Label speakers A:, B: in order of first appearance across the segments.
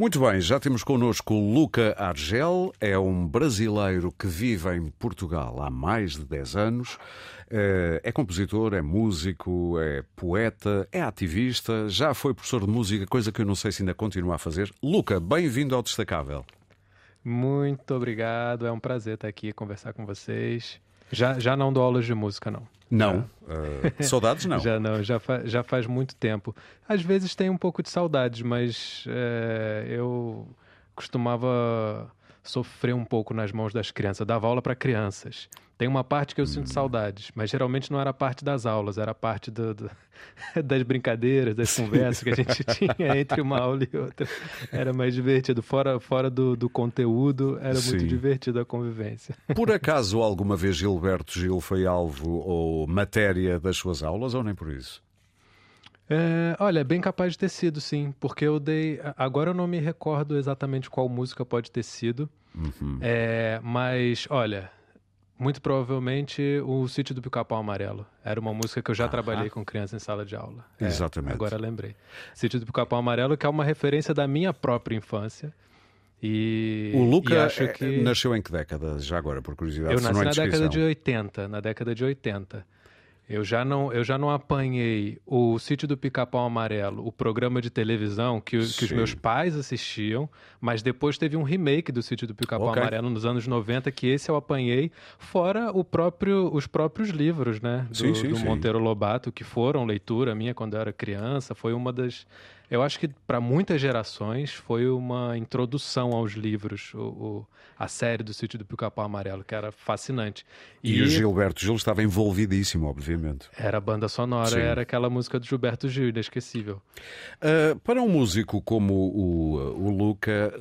A: Muito bem, já temos connosco Luca Argel, é um brasileiro que vive em Portugal há mais de 10 anos. Eh, é compositor, é músico, é poeta, é ativista, já foi professor de música, coisa que eu não sei se ainda continua a fazer. Luca, bem-vindo ao Destacável.
B: Muito obrigado, é um prazer estar aqui conversar com vocês. Já, já não dou aulas de música, não.
A: Não. Uh, saudades não.
B: já não, já, fa já faz muito tempo. Às vezes tem um pouco de saudades, mas é, eu costumava sofrer um pouco nas mãos das crianças, dava aula para crianças. Tem uma parte que eu sinto hum. saudades, mas geralmente não era parte das aulas, era parte do, do, das brincadeiras, das conversas que a gente tinha entre uma aula e outra. Era mais divertido. Fora, fora do, do conteúdo, era Sim. muito divertido a convivência.
A: Por acaso alguma vez Gilberto Gil foi alvo ou matéria das suas aulas ou nem por isso?
B: É, olha, é bem capaz de ter sido, sim, porque eu dei. Agora eu não me recordo exatamente qual música pode ter sido, uhum. é, mas olha, muito provavelmente o Sítio do Pica-Pau Amarelo. Era uma música que eu já trabalhei com criança em sala de aula.
A: É, Exatamente.
B: Agora lembrei. Sítio do Pica-Pau Amarelo, que é uma referência da minha própria infância. E,
A: o Luca
B: e
A: é, que... nasceu em que década, já agora, por curiosidade?
B: Eu nasci
A: é
B: na década de 80, na década de 80. Eu já não, eu já não apanhei o Sítio do Pica-Pau Amarelo, o programa de televisão que, que, os meus pais assistiam, mas depois teve um remake do Sítio do Pica-Pau okay. Amarelo nos anos 90, que esse eu apanhei, fora o próprio, os próprios livros, né? Do, sim, sim, do Monteiro Lobato, que foram leitura minha quando eu era criança. Foi uma das eu acho que para muitas gerações foi uma introdução aos livros, o, o, a série do Sítio do Pica-Pau Amarelo, que era fascinante.
A: E, e, o Gilberto Gil estava envolvidíssimo, obviamente.
B: Era a banda sonora, Sim. era aquela música do Gilberto Gil, inesquecível.
A: Uh, para um músico como o, o Luca,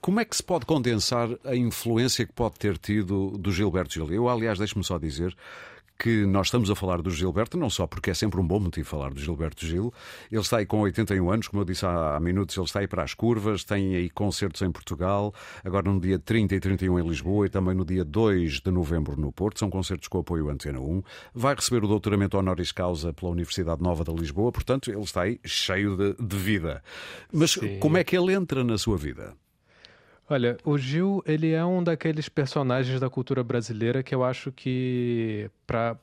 A: como é que se pode condensar a influência que pode ter tido do Gilberto Gil? Eu, aliás, deixe-me só dizer que nós estamos a falar do Gilberto, não só porque é sempre um bom motivo falar do Gilberto Gil. Ele está aí com 81 anos, como eu disse há, minutos, ele está aí para as curvas, tem aí concertos em Portugal, agora no dia 30 e 31 em Lisboa e também no dia 2 de novembro no Porto. São concertos com apoio Antena 1. Vai receber o doutoramento honoris causa pela Universidade Nova de Lisboa, portanto, ele está aí cheio de, de vida. Mas Sim. como é que ele entra na sua vida?
B: Olha, o Gil, ele é um daqueles personagens da cultura brasileira que eu acho que para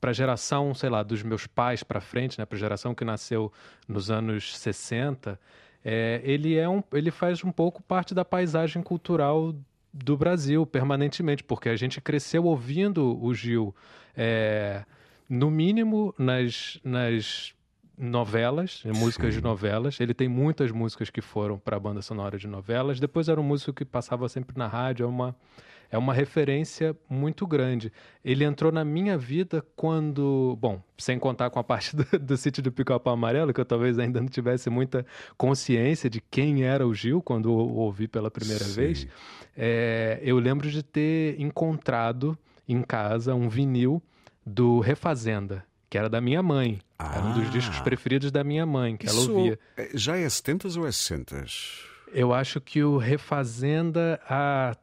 B: para a geração, sei lá, dos meus pais para frente, né, para geração que nasceu nos anos 60, é, ele é um, ele faz um pouco parte da paisagem cultural do Brasil permanentemente, porque a gente cresceu ouvindo o Gil, é, no mínimo nas, nas novelas, músicas Sim. de novelas. Ele tem muitas músicas que foram para a banda sonora de novelas. Depois era um músico que passava sempre na rádio, é uma é uma referência muito grande. Ele entrou na minha vida quando, bom, sem contar com a parte do, do sítio do Pica-Pau Amarelo, que eu talvez ainda não tivesse muita consciência de quem era o Gil quando o ouvi pela primeira Sim. vez, é, eu lembro de ter encontrado em casa um vinil do Refazenda, que era da minha mãe. Ah. Era um dos discos ah. preferidos da minha mãe, que ela ouvia.
A: É, já é 70 ou é 60?
B: Eu acho que o Refazenda, a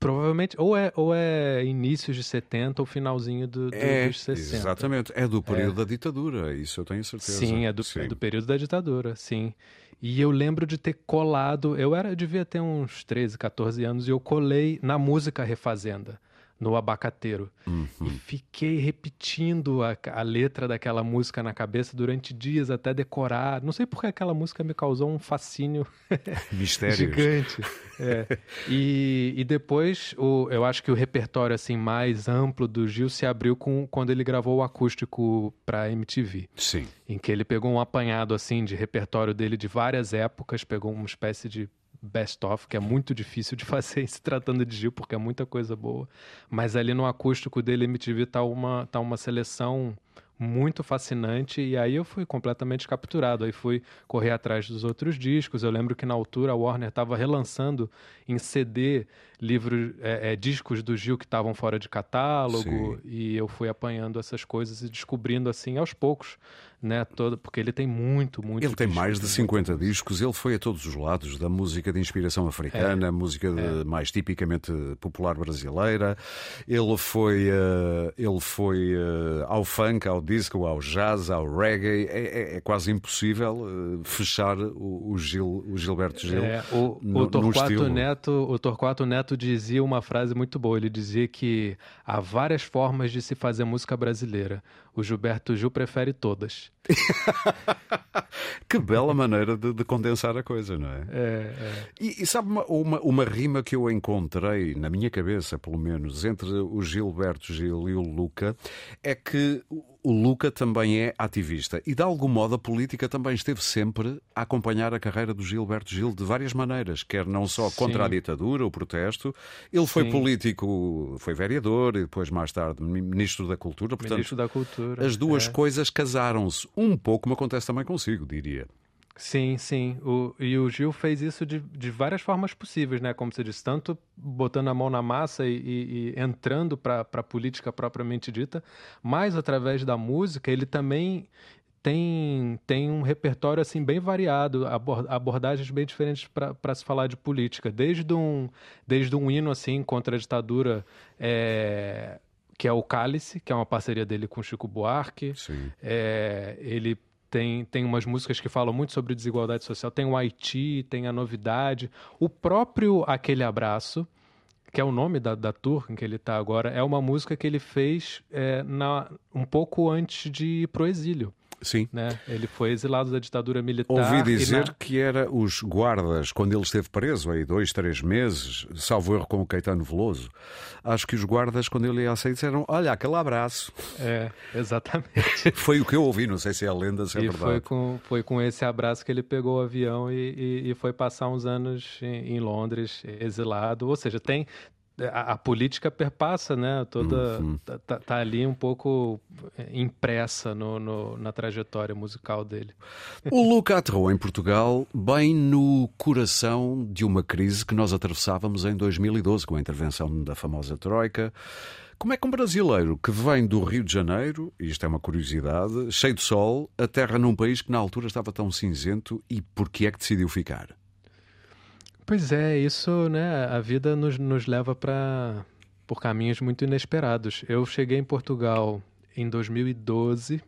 B: Provavelmente, ou é, ou é inícios de 70 ou finalzinho do, do, é, dos 60.
A: Exatamente, é do período é. da ditadura, isso eu tenho certeza.
B: Sim, é do, sim. É do período da ditadura, sim. E eu lembro de ter colado, eu era, eu devia ter uns 13, 14 anos, e eu colei na música Refazenda no abacateiro. Uhum. E fiquei repetindo a, a, letra daquela música na cabeça durante dias até decorar. Não sei porque aquela música me causou um fascínio gigante. É. E, e depois, o, eu acho que o repertório assim mais amplo do Gil se abriu com, quando ele gravou o acústico para MTV.
A: Sim.
B: Em que ele pegou um apanhado assim de repertório dele de várias épocas, pegou uma espécie de best-of, que é muito difícil de fazer se tratando de Gil, porque é muita coisa boa. Mas ali no acústico dele, MTV, tá uma, tá uma seleção muito fascinante e aí eu fui completamente capturado. Aí fui correr atrás dos outros discos. Eu lembro que na altura a Warner estava relançando em CD livros, é, é, discos do Gil que estavam fora de catálogo Sim. e eu fui apanhando essas coisas e descobrindo assim aos poucos né, porque ele tem muito, muito.
A: Ele tem mais de 50 discos, ele foi a todos os lados, da música de inspiração africana, é. música de, é. mais tipicamente popular brasileira. Ele foi, uh, ele foi uh, ao funk, ao disco, ao jazz, ao reggae. É, é, é quase impossível uh, fechar o, o, Gil, o Gilberto Gil.
B: É, o, no, o, Torquato Neto, o Torquato Neto dizia uma frase muito boa. Ele dizia que há várias formas de se fazer música brasileira. O Gilberto Gil prefere todas.
A: que bela maneira de, de, condensar a coisa, não é?
B: É. é.
A: E, e, sabe uma, uma, uma, rima que eu encontrei, na minha cabeça pelo menos, entre o Gilberto Gil e o Luca, é que o Luca também é ativista e, de algum modo, a política também esteve sempre a acompanhar a carreira do Gilberto Gil de várias maneiras, quer não só contra Sim. a ditadura, o protesto. Ele foi Sim. político, foi vereador e depois, mais tarde, ministro da Cultura.
B: Portanto, ministro da Cultura.
A: As duas é. coisas casaram-se um pouco, como acontece também consigo, diria.
B: Sim, sim. O, e o Gil fez isso de, de várias formas possíveis, né? Como você disse, tanto botando a mão na massa e, e, e entrando para a política propriamente dita, mas através da música ele também tem, tem um repertório assim bem variado, abordagens bem diferentes para se falar de política. Desde um, desde um hino assim contra a ditadura. É, que é o Cálice, que é uma parceria dele com Chico Buarque. É, ele tem, tem umas músicas que falam muito sobre desigualdade social. Tem o Haiti, tem a Novidade. O próprio Aquele Abraço, que é o nome da, da tour em que ele está agora, é uma música que ele fez é, na, um pouco antes de ir pro exílio.
A: Sim.
B: Né? Ele foi exilado da ditadura militar.
A: Ouvi dizer na... que era os guardas, quando ele esteve preso, aí dois, três meses, salvo erro com o Caetano Veloso, acho que os guardas, quando ele ia aceitar, disseram: Olha, aquele abraço.
B: É, exatamente.
A: foi o que eu ouvi, não sei se é a lenda, se é
B: e
A: verdade.
B: Foi com, foi com esse abraço que ele pegou o avião e, e, e foi passar uns anos em, em Londres, exilado. Ou seja, tem, a, a, política perpassa, né? Toda uhum. tá, tá, tá, ali um pouco é, impressa no, no, na trajetória musical dele.
A: O Luca aterrou em Portugal bem no coração de uma crise que nós atravessávamos em 2012 com a intervenção da famosa Troika. Como é que um brasileiro que vem do Rio de Janeiro, isto é uma curiosidade, cheio de sol, aterra num país que na altura estava tão cinzento e por que é que decidiu ficar?
B: Pois é, isso, né? A vida nos, nos leva para por caminhos muito inesperados. Eu cheguei em Portugal em 2012,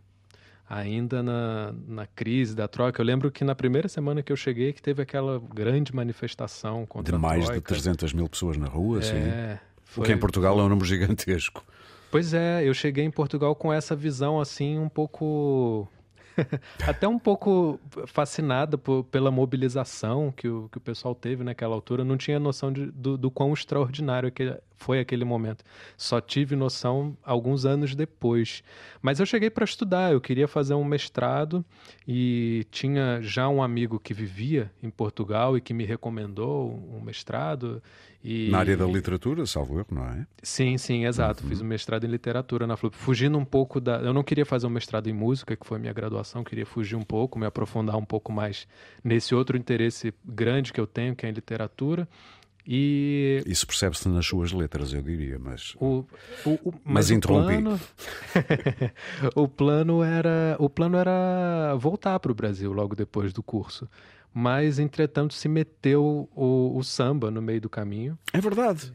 B: ainda na, na crise da troca. Eu lembro que na primeira semana que eu cheguei que teve aquela grande manifestação contra
A: de mais de 300 mil pessoas na rua, é, sim. Foi, o que em Portugal é um número gigantesco.
B: Pois é, eu cheguei em Portugal com essa visão assim um pouco até um pouco fascinada por, pela mobilização que o, que o pessoal teve naquela altura. Não tinha noção de, do, do quão extraordinário que foi aquele momento. Só tive noção alguns anos depois. Mas eu cheguei para estudar, eu queria fazer um mestrado e tinha já um amigo que vivia em Portugal e que me recomendou um mestrado. E...
A: Na área da literatura, salvo erro, não é?
B: Sim, sim, exato. Uhum. Fiz um mestrado em literatura na FLUP, fugindo um pouco da. Eu não queria fazer um mestrado em música, que foi a minha graduação, queria fugir um pouco, me aprofundar um pouco mais nesse outro interesse grande que eu tenho, que é em literatura. E...
A: Isso percebe-se nas suas letras, eu diria, mas.
B: O, o, o
A: mas, mas interrompi.
B: O plano... o plano era o plano era voltar para o Brasil logo depois do curso mas entretanto se meteu o, o, samba no meio do caminho.
A: É verdade.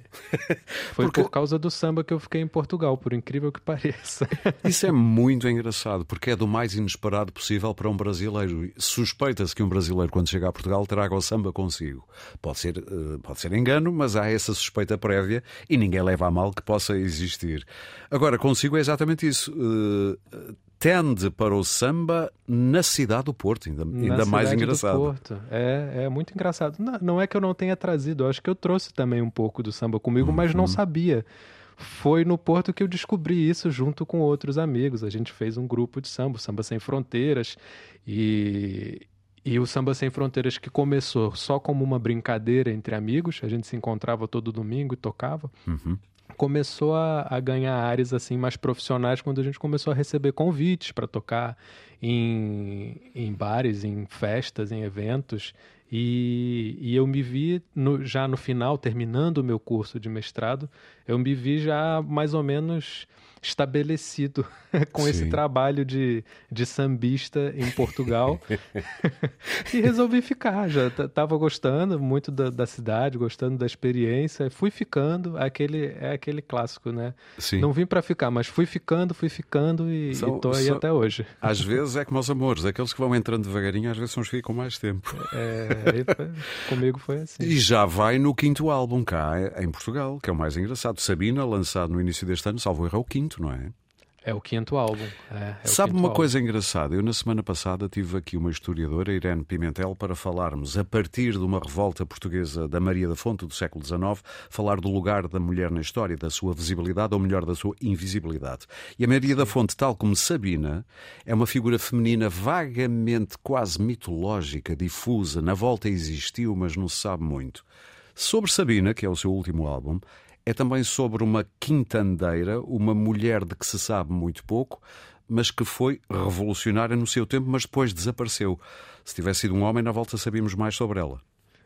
B: Foi porque... por causa do samba que eu fiquei em Portugal, por incrível que pareça.
A: Isso é muito engraçado, porque é do mais inesperado possível para um brasileiro. Suspeita-se que um brasileiro, quando chega a Portugal, traga o samba consigo. Pode ser, eh, pode ser engano, mas há essa suspeita prévia e ninguém leva a mal que possa existir. Agora, consigo é exatamente isso eh, tende para o samba na cidade do Porto, ainda, ainda mais engraçado.
B: Do Porto. É, é muito engraçado. Não, não, é que eu não tenha trazido, eu acho que eu trouxe também um pouco do samba comigo, uhum. mas não uhum. sabia. Foi no Porto que eu descobri isso junto com outros amigos. A gente fez um grupo de samba, Samba Sem Fronteiras, e, e o Samba Sem Fronteiras que começou só como uma brincadeira entre amigos, a gente se encontrava todo domingo e tocava.
A: Uhum
B: começou a, a, ganhar áreas assim mais profissionais quando a gente começou a receber convites para tocar em, em bares, em festas, em eventos. E, e eu me vi no, já no final, terminando o meu curso de mestrado, eu me vi já mais ou menos estabelecido com Sim. esse trabalho de, de sambista em Portugal e resolvi ficar. Já estava gostando muito da, da, cidade, gostando da experiência, fui ficando. É aquele, é aquele clássico, né?
A: Sim.
B: Não vim para ficar, mas fui ficando, fui ficando e, estou aí até hoje.
A: Às vezes é como os amores, aqueles que vão entrando devagarinho, às vezes são os que ficam mais tempo.
B: É, comigo foi assim.
A: E já vai no quinto álbum cá em Portugal, que é o mais engraçado. Sabina, lançado no início deste ano, salvo erro, é o quinto, não é?
B: É o quinto álbum. É, é
A: Sabe
B: uma
A: álbum. coisa engraçada? Eu, na semana passada, tive aqui uma historiadora, Irene Pimentel, para falarmos, a partir de uma revolta portuguesa da Maria da Fonte do século XIX, falar do lugar da mulher na história, da sua visibilidade, ou melhor, da sua invisibilidade. E a Maria da Fonte, tal como Sabina, é uma figura feminina vagamente, quase mitológica, difusa. Na volta existiu, mas não se sabe muito. Sobre Sabina, que é o seu último álbum, é também sobre uma quintandeira, uma mulher de que se sabe muito pouco, mas que foi revolucionária no seu tempo, mas depois desapareceu. Se tivesse sido um homem, na volta sabíamos mais sobre ela.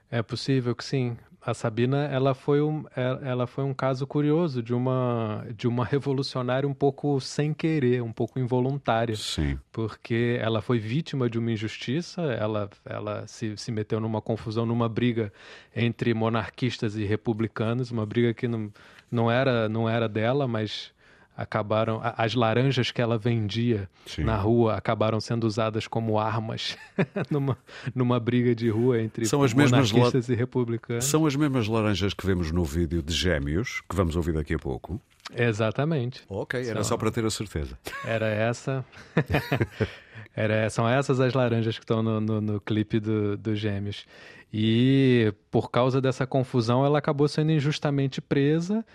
B: É possível que sim a Sabina ela foi um é, ela foi um caso curioso de uma de uma revolucionária um pouco sem querer um pouco involuntária
A: Sim.
B: porque ela foi vítima de uma injustiça ela ela se, se meteu numa confusão numa briga entre monarquistas e republicanos uma briga que não, não era não era dela mas acabaram as laranjas que ela vendia Sim. na rua acabaram sendo usadas como armas numa, numa briga de rua entre são as monarquistas e republicanos.
A: São as mesmas laranjas que vemos no vídeo de Gêmeos, que vamos ouvir daqui a pouco.
B: Exatamente.
A: Ok, era só para ter a certeza.
B: Era essa. era, são essas as laranjas que estão no, no, no clipe do, do Gêmeos. E por causa dessa confusão, ela acabou sendo injustamente presa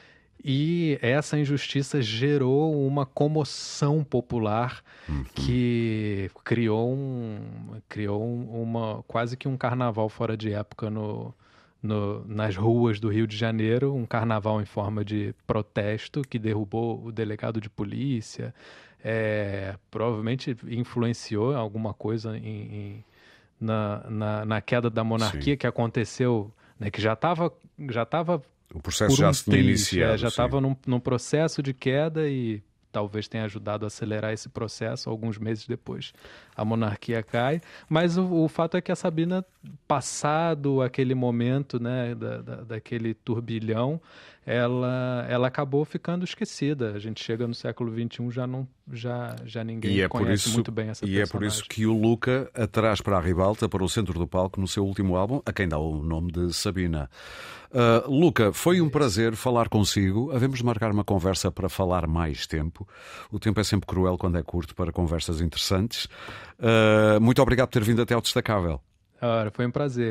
B: e essa injustiça gerou uma comoção popular uhum. que criou, um, criou uma, quase que um carnaval fora de época no, no, nas ruas do Rio de Janeiro, um carnaval em forma de protesto que derrubou o delegado de polícia, é, provavelmente influenciou alguma coisa em, em, na, na, na, queda da monarquia Sim. que aconteceu, né, que já estava já tava
A: o processo já um se tinha iniciado.
B: É, já estava num, num processo de queda e talvez tenha ajudado a acelerar esse processo. Alguns meses depois, a monarquia cai. Mas o, o fato é que a Sabina, passado aquele momento, né, da, da, daquele turbilhão, ela, ela acabou ficando esquecida. A gente chega no século XXI já não já, já ninguém é conhece isso, muito bem essa
A: E
B: personagem.
A: é por isso que o Luca atrás para a ribalta, para o centro do palco, no seu último álbum, a quem dá o nome de Sabina. Uh, Luca, foi um prazer falar consigo. Havemos de marcar uma conversa para falar mais tempo. O tempo é sempre cruel quando é curto para conversas interessantes. Uh, muito obrigado por ter vindo até ao Destacável.
B: Ora, foi um prazer.